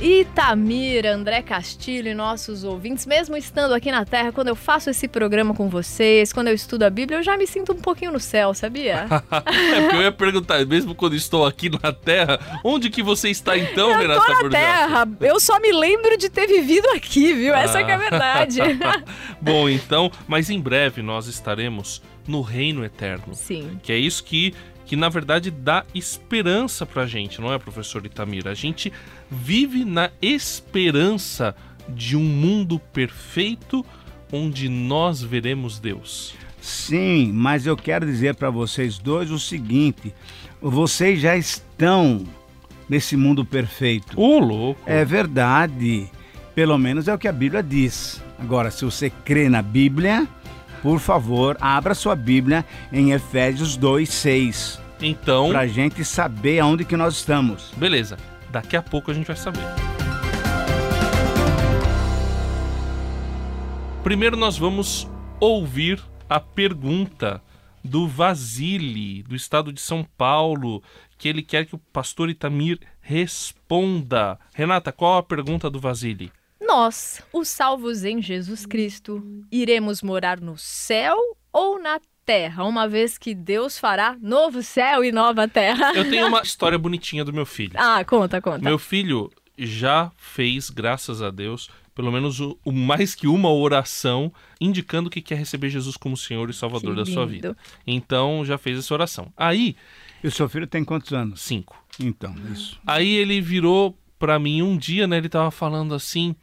Itamir, André Castilho e nossos ouvintes, mesmo estando aqui na Terra, quando eu faço esse programa com vocês, quando eu estudo a Bíblia, eu já me sinto um pouquinho no céu, sabia? é porque eu ia perguntar, mesmo quando estou aqui na Terra, onde que você está então, eu Renata? Eu na Terra, eu só me lembro de ter vivido aqui, viu? Essa ah. é a verdade. Bom, então, mas em breve nós estaremos no reino eterno. Sim. Que é isso que que na verdade dá esperança pra gente, não é, professor Itamir? A gente vive na esperança de um mundo perfeito onde nós veremos Deus. Sim, mas eu quero dizer para vocês dois o seguinte: vocês já estão nesse mundo perfeito. Ô, oh, louco! É verdade. Pelo menos é o que a Bíblia diz. Agora, se você crê na Bíblia, por favor, abra sua Bíblia em Efésios 2:6. Então, pra gente saber aonde que nós estamos. Beleza. Daqui a pouco a gente vai saber. Primeiro nós vamos ouvir a pergunta do Vasile, do estado de São Paulo, que ele quer que o pastor Itamir responda. Renata, qual a pergunta do Vasile? Nós, os salvos em Jesus Cristo, iremos morar no céu ou na terra, uma vez que Deus fará novo céu e nova terra? Eu tenho uma história bonitinha do meu filho. Ah, conta, conta. Meu filho já fez, graças a Deus, pelo menos o, o, mais que uma oração indicando que quer receber Jesus como Senhor e Salvador da sua vida. Então já fez essa oração. Aí. E o seu filho tem quantos anos? Cinco. Então, isso. Aí ele virou para mim um dia, né? Ele tava falando assim: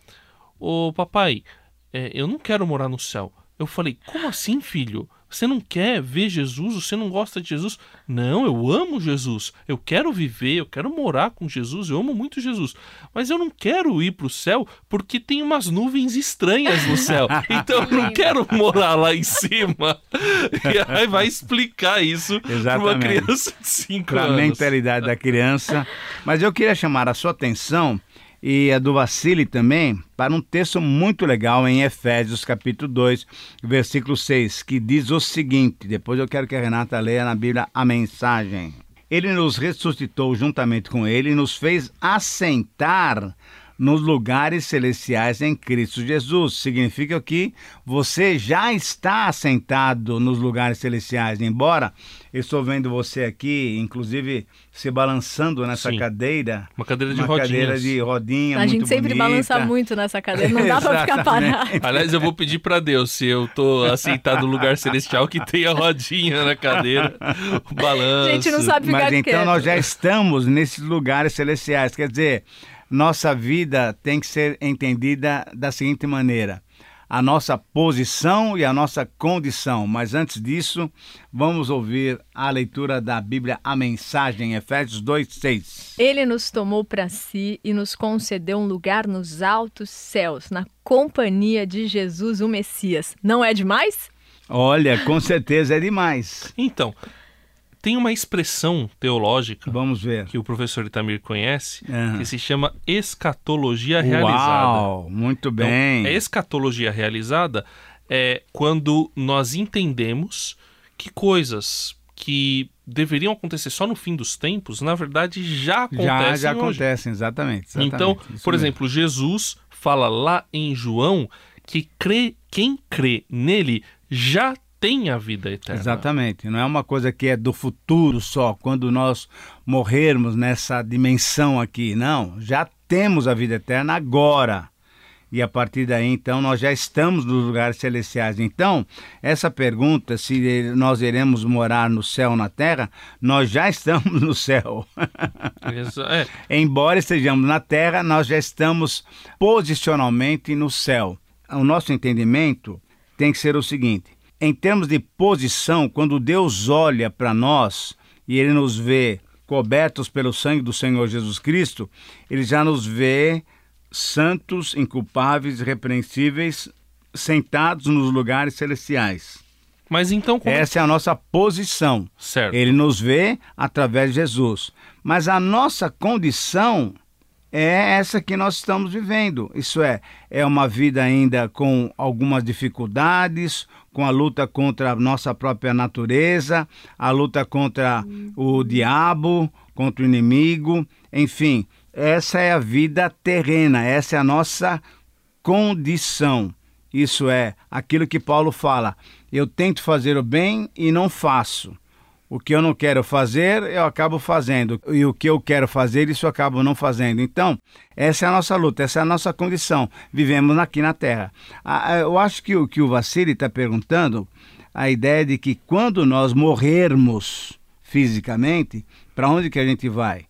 Ô papai, é, eu não quero morar no céu. Eu falei: Como assim, filho? Você não quer ver Jesus? Você não gosta de Jesus? Não, eu amo Jesus. Eu quero viver, eu quero morar com Jesus. Eu amo muito Jesus. Mas eu não quero ir para o céu porque tem umas nuvens estranhas no céu. Então eu não quero morar lá em cima. E aí vai explicar isso para uma criança de 5 anos. Para a mentalidade da criança. Mas eu queria chamar a sua atenção e a do Vassili também, para um texto muito legal em Efésios capítulo 2, versículo 6, que diz o seguinte, depois eu quero que a Renata leia na Bíblia a mensagem. Ele nos ressuscitou juntamente com ele e nos fez assentar nos lugares celestiais em Cristo Jesus. Significa que você já está assentado nos lugares celestiais, embora eu estou vendo você aqui, inclusive se balançando nessa Sim. cadeira. Uma cadeira de uma rodinhas. cadeira de rodinha, A gente sempre bonita. balança muito nessa cadeira, não dá para ficar parado. Aliás, eu vou pedir para Deus, se eu tô assentado no lugar celestial, que tenha rodinha na cadeira, o balanço. A gente não sabe ficar Mas então quieto. nós já estamos nesses lugares celestiais, quer dizer, nossa vida tem que ser entendida da seguinte maneira: a nossa posição e a nossa condição. Mas antes disso, vamos ouvir a leitura da Bíblia, a mensagem, Efésios 2:6. Ele nos tomou para si e nos concedeu um lugar nos altos céus, na companhia de Jesus, o Messias. Não é demais? Olha, com certeza é demais. Então, tem uma expressão teológica Vamos ver. que o professor Itamir conhece, Aham. que se chama escatologia realizada. Uau, muito Então, bem. a escatologia realizada é quando nós entendemos que coisas que deveriam acontecer só no fim dos tempos, na verdade já acontecem já já acontecem, exatamente. exatamente. Então, por mesmo. exemplo, Jesus fala lá em João que crê, quem crê nele já tem a vida eterna. Exatamente. Não é uma coisa que é do futuro só, quando nós morrermos nessa dimensão aqui. Não, já temos a vida eterna agora. E a partir daí, então, nós já estamos nos lugares celestiais. Então, essa pergunta, se nós iremos morar no céu ou na terra, nós já estamos no céu. Exa- É, Embora estejamos na terra, nós já estamos posicionalmente no céu. O nosso entendimento tem que ser o seguinte: em termos de posição, quando Deus olha para nós e ele nos vê cobertos pelo sangue do Senhor Jesus Cristo, ele já nos vê santos, inculpáveis, irrepreensíveis, sentados nos lugares celestiais. mas então como... Essa é a nossa posição. Certo. Ele nos vê através de Jesus. Mas a nossa condição é essa que nós estamos vivendo. Isso é, é uma vida ainda com algumas dificuldades, com a luta contra a nossa própria natureza, a luta contra o diabo, contra o inimigo, enfim, essa é a vida terrena, essa é a nossa condição. Isso é aquilo que Paulo fala: eu tento fazer o bem e não faço. O que eu não quero fazer, eu acabo fazendo. E o que eu quero fazer, isso eu acabo não fazendo. Então, essa é a nossa luta, essa é a nossa condição. Vivemos aqui na Terra. Eu acho que o que o Vassili está perguntando, a ideia de que quando nós morrermos fisicamente, para onde que a gente vai?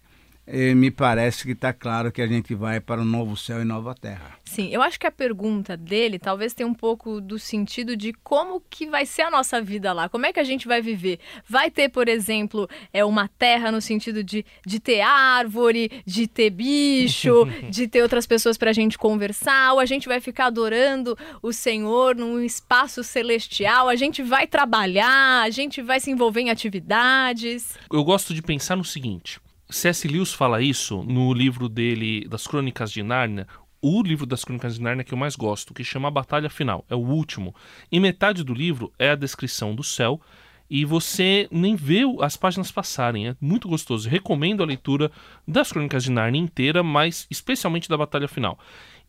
Me parece que está claro que a gente vai para um novo céu e nova terra. Sim, eu acho que a pergunta dele talvez tenha um pouco do sentido de como que vai ser a nossa vida lá, como é que a gente vai viver. Vai ter, por exemplo, é uma terra no sentido de, de ter árvore, de ter bicho, de ter outras pessoas para a gente conversar, ou a gente vai ficar adorando o Senhor num espaço celestial, a gente vai trabalhar, a gente vai se envolver em atividades. Eu gosto de pensar no seguinte C.S. Lewis fala isso no livro dele das Crônicas de Nárnia, o livro das Crônicas de Nárnia que eu mais gosto, que chama A Batalha Final, é o último. E metade do livro é a descrição do céu e você nem vê as páginas passarem, é muito gostoso. recomendo a leitura das Crônicas de Nárnia inteira, mas especialmente da Batalha Final.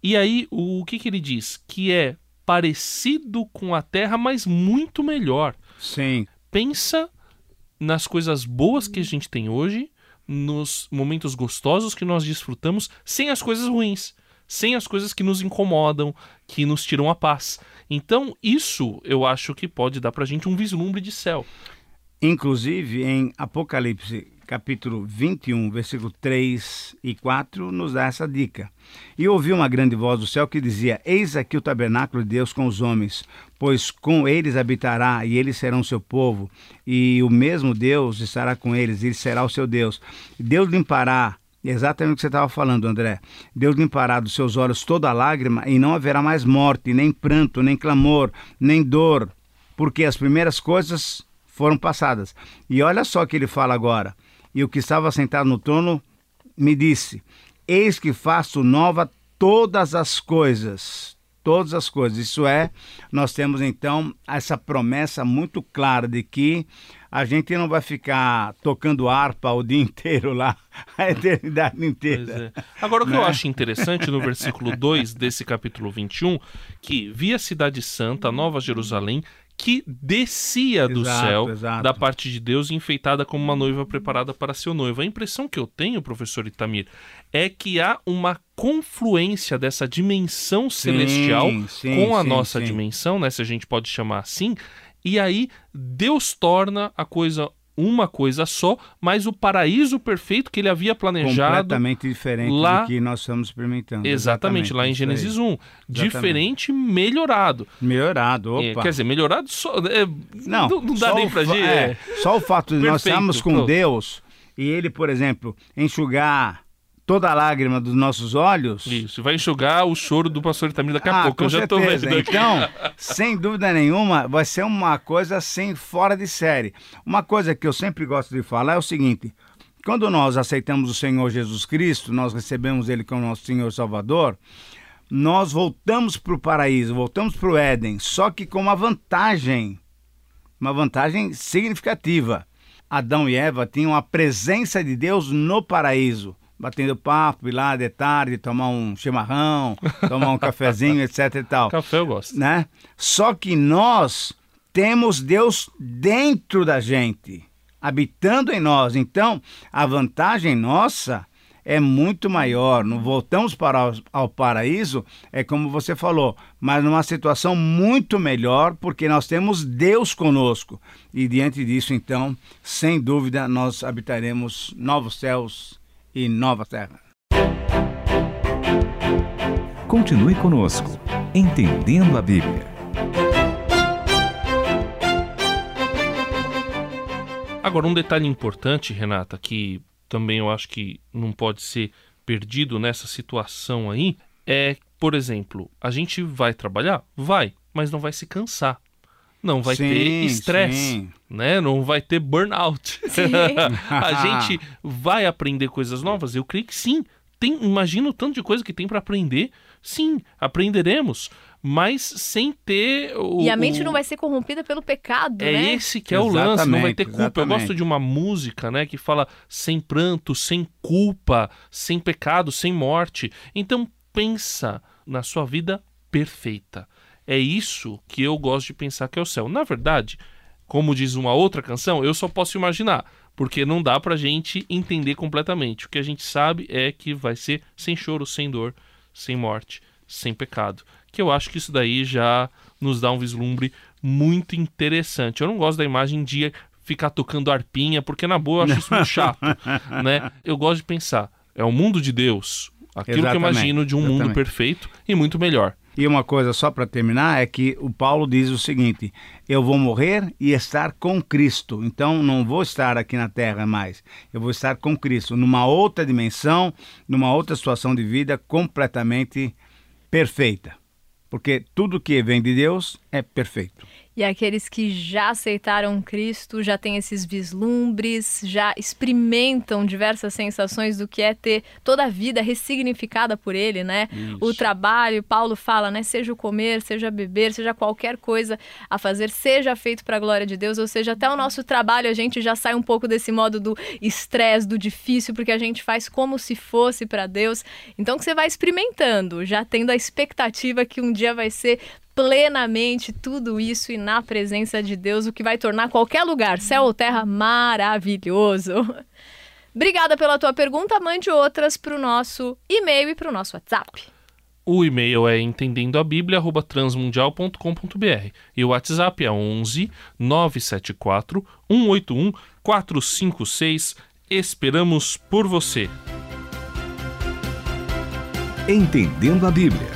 E aí, o que, que ele diz? Que é parecido com a Terra, mas muito melhor. Sim. Pensa nas coisas boas que a gente tem hoje nos momentos gostosos que nós desfrutamos sem as coisas ruins, sem as coisas que nos incomodam, que nos tiram a paz. Então, isso eu acho que pode dar pra gente um vislumbre de céu. Inclusive, em Apocalipse capítulo 21, versículo 3 e 4, nos dá essa dica. E ouvi uma grande voz do céu que dizia: Eis aqui o tabernáculo de Deus com os homens, pois com eles habitará, e eles serão seu povo, e o mesmo Deus estará com eles, e ele será o seu Deus. Deus limpará Exatamente o que você estava falando, André. Deus limpará dos seus olhos toda lágrima e não haverá mais morte, nem pranto, nem clamor, nem dor, porque as primeiras coisas foram passadas. E olha só o que ele fala agora e o que estava sentado no trono me disse: Eis que faço nova todas as coisas. Todas as coisas. Isso é, nós temos então essa promessa muito clara de que a gente não vai ficar tocando harpa o dia inteiro lá, a eternidade inteira. É. Agora, o que né? eu acho interessante no versículo 2 desse capítulo 21, que via a cidade santa, Nova Jerusalém, que descia do exato, céu exato. da parte de Deus, enfeitada como uma noiva preparada para seu noivo. A impressão que eu tenho, professor Itamir, é que há uma confluência dessa dimensão sim, celestial sim, com a sim, nossa dimensão, né, se a gente pode chamar assim, e aí Deus torna a coisa uma coisa só, mas o paraíso perfeito que ele havia planejado. Completamente diferente lá... do que nós estamos experimentando. Exatamente, Exatamente lá em Gênesis 1. Exatamente. Diferente, melhorado. Melhorado, é, opa. É, quer dizer, melhorado só. É, não, não, não dá nem pra gente. É, só o fato de Perfeito, nós estarmos com pronto. Deus e Ele, por exemplo, enxugar toda a lágrima dos nossos olhos. Isso, vai enxugar o choro do pastor Itamir daqui ah, a pouco. Com eu já certeza. tô vendo aqui. Então, sem dúvida nenhuma, vai ser uma coisa assim fora de série. Uma coisa que eu sempre gosto de falar é o seguinte: quando nós aceitamos o Senhor Jesus Cristo, nós recebemos Ele como nosso Senhor Salvador, nós voltamos para o paraíso, voltamos para o Éden, só que com uma vantagem, uma vantagem significativa. Adão e Eva tinham a presença de Deus no paraíso batendo papo, ir lá de tarde, tomar um chimarrão, tomar um cafezinho, etc e tal. Café eu gosto. Né? Só que nós temos Deus dentro da gente, habitando em nós. Então, a vantagem nossa é muito maior. Não voltamos para ao paraíso, é como você falou, mas numa situação muito melhor, porque nós temos Deus conosco. E diante disso, então, sem dúvida, nós habitaremos novos céus e nova terra. Continue conosco, entendendo a Bíblia. Agora, um detalhe importante, Renata, que também eu acho que não pode ser perdido nessa situação aí, é, por exemplo, a gente vai trabalhar? Vai, mas não vai se cansar. Não vai sim, ter estresse, né? Não vai ter burnout. a gente vai aprender coisas novas? Eu creio que sim. tem, imagina o tanto de coisa que tem para aprender. Sim, aprenderemos, mas sem ter o. E a mente o... não vai ser corrompida pelo pecado, é né? esse que é o lance, não vai ter culpa. Exatamente. Eu gosto de uma música, né, que fala sem pranto, sem culpa, sem pecado, sem morte. Então pensa na sua vida perfeita. É isso que eu gosto de pensar que é o céu. Na verdade, como diz uma outra canção, eu só posso imaginar, porque não dá pra gente entender completamente. O que a gente sabe é que vai ser sem choro, sem dor, sem morte, sem pecado. Que eu acho que isso daí já nos dá um vislumbre muito interessante. Eu não gosto da imagem de ficar tocando arpinha, porque na boa eu acho isso muito chato, né? Eu gosto de pensar, é o mundo de Deus, aquilo Exatamente, que eu imagino de um mundo exatamente. perfeito e muito melhor. E uma coisa só para terminar é que o Paulo diz o seguinte: eu vou morrer e estar com Cristo. Então não vou estar aqui na terra mais. Eu vou estar com Cristo numa outra dimensão, numa outra situação de vida completamente perfeita. Porque tudo que vem de Deus é perfeito. E aqueles que já aceitaram Cristo, já têm esses vislumbres, já experimentam diversas sensações do que é ter toda a vida ressignificada por Ele, né? O trabalho, Paulo fala, né? Seja o comer, seja beber, seja qualquer coisa a fazer, seja feito para a glória de Deus, ou seja, até o nosso trabalho a gente já sai um pouco desse modo do estresse, do difícil, porque a gente faz como se fosse para Deus. Então que você vai experimentando, já tendo a expectativa que um dia vai ser plenamente tudo isso e na presença de Deus, o que vai tornar qualquer lugar, céu ou terra, maravilhoso. Obrigada pela tua pergunta. Mande outras para o nosso e-mail e para o nosso WhatsApp. O e-mail é entendendoabíblia@transmundial.com.br e o WhatsApp é 11 974 181 456. Esperamos por você. Entendendo a Bíblia,